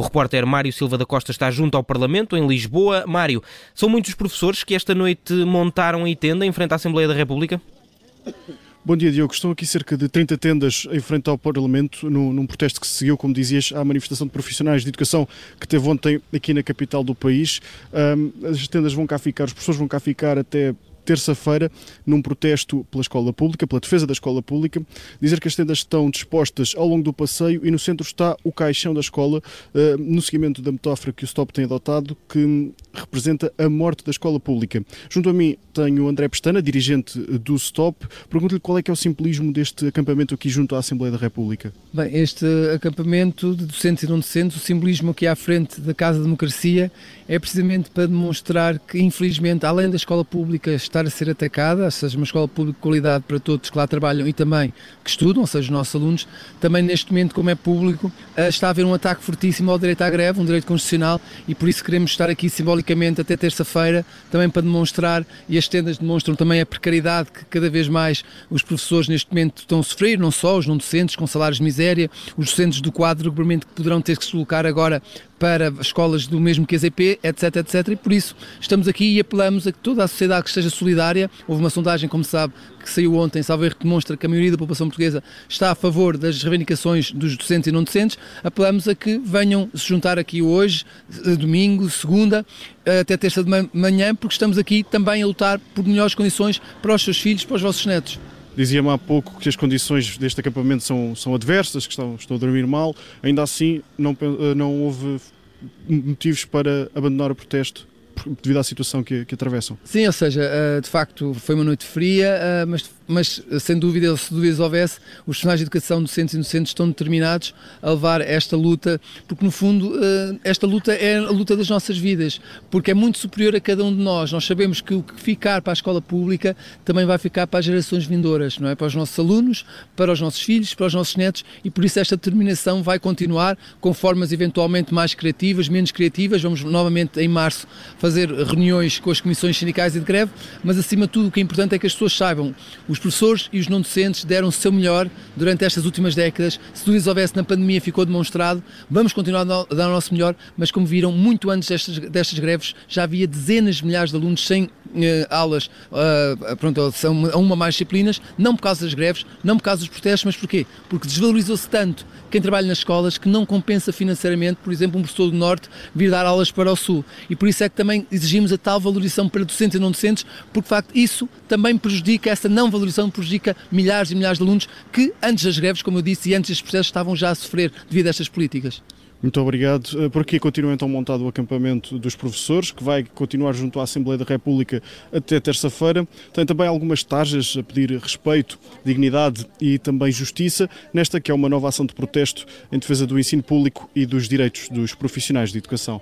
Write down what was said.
O repórter Mário Silva da Costa está junto ao Parlamento, em Lisboa. Mário, são muitos professores que esta noite montaram a tenda em frente à Assembleia da República? Bom dia, Diogo. Estão aqui cerca de 30 tendas em frente ao Parlamento, num, num, protesto que se seguiu, como dizias, à manifestação de profissionais de educação que teve ontem aqui na capital do país. Um, as tendas vão cá ficar, os professores vão cá ficar até terça-feira, num protesto pela escola pública, pela defesa da escola pública, dizer que as tendas estão dispostas ao longo do passeio e no centro está o caixão da escola, eh, no seguimento da metáfora que o Stop tem adotado, que representa a morte da escola pública. Junto a mim tenho André Pestana, dirigente do Stop. Pergunto-lhe qual é que é o simbolismo deste acampamento aqui junto à Assembleia da República. Bem, este acampamento de docentes e não docentes, o simbolismo aqui à frente da Casa da Democracia é precisamente para demonstrar que, infelizmente, além da escola pública estar a ser atacada, ou seja, uma escola pública de qualidade para todos que lá trabalham e também que estudam, ou seja, os nossos alunos, também neste momento, como é público, eh, está a haver um ataque fortíssimo ao direito à greve, um direito constitucional, e por isso queremos estar aqui simbolicamente até terça-feira, também para demonstrar, e as tendas demonstram também a precariedade que cada vez mais os professores neste momento estão a sofrer, não só os não docentes com salários de miséria, os docentes do quadro que poderão ter que se colocar agora para escolas do mesmo QZP, etc, etc. E por isso estamos aqui e apelamos a que toda a sociedade que esteja solidária. Houve uma sondagem, como sabe, que saiu ontem, salvo erro, que demonstra que a maioria da população portuguesa está a favor das reivindicações dos docentes e não docentes. Apelamos a que venham se juntar aqui hoje, eh, domingo, segunda, até terça de manhã, porque estamos aqui também a lutar por melhores condições para os seus filhos, para os vossos netos. Dizia-me há pouco que as condições deste acampamento são, são adversas, que estão, estão a dormir mal. Ainda assim, não, eh, não houve motivos para abandonar o protesto devido à situação que, que atravessam. Sim, ou seja, eh, de facto foi uma noite fria, eh, mas mas sem dúvida, se dúvidas houvesse, os profissionais de educação, docentes e inocentes, estão determinados a levar esta luta, porque no fundo eh, esta luta é a luta das nossas vidas, porque é muito superior a cada um de nós. Nós sabemos que o que ficar para a escola pública também vai ficar para as gerações vindouras, não é? Para os nossos alunos, para os nossos filhos, para os nossos netos, e por isso esta determinação vai continuar com formas eventualmente mais criativas, menos criativas. Vamos novamente em março fazer reuniões com as comissões sindicais e de greve, mas acima de tudo o que é importante é que as pessoas saibam os professores e os não docentes deram o seu melhor durante estas últimas décadas. Se tudo isso houvesse na pandemia, ficou demonstrado. Vamos continuar a dar o nosso melhor, mas como viram, muito antes destas, destas greves, já havia dezenas de milhares de alunos sem uh, aulas, uh, pronto, são a uma mais disciplinas, não por causa das greves, não por causa dos protestos, mas porquê? Porque desvalorizou-se tanto quem trabalha nas escolas que não compensa financeiramente, por exemplo, um professor do Norte vir dar aulas para o Sul. E por isso é que também exigimos a tal valorização para docentes e não docentes, porque de facto isso também prejudica, essa não valorização prejudica milhares e milhares de alunos que antes das greves, como eu disse, e antes dos processos estavam já a sofrer devido a estas políticas. Muito obrigado. Eh, por aqui continua então montado o acampamento dos professores, que vai continuar junto à Assembleia da República até terça-feira. Tem também algumas tarjas a pedir respeito, dignidade e também justiça, nesta que é uma nova ação de protesto em defesa do ensino público e dos direitos dos profissionais de educação.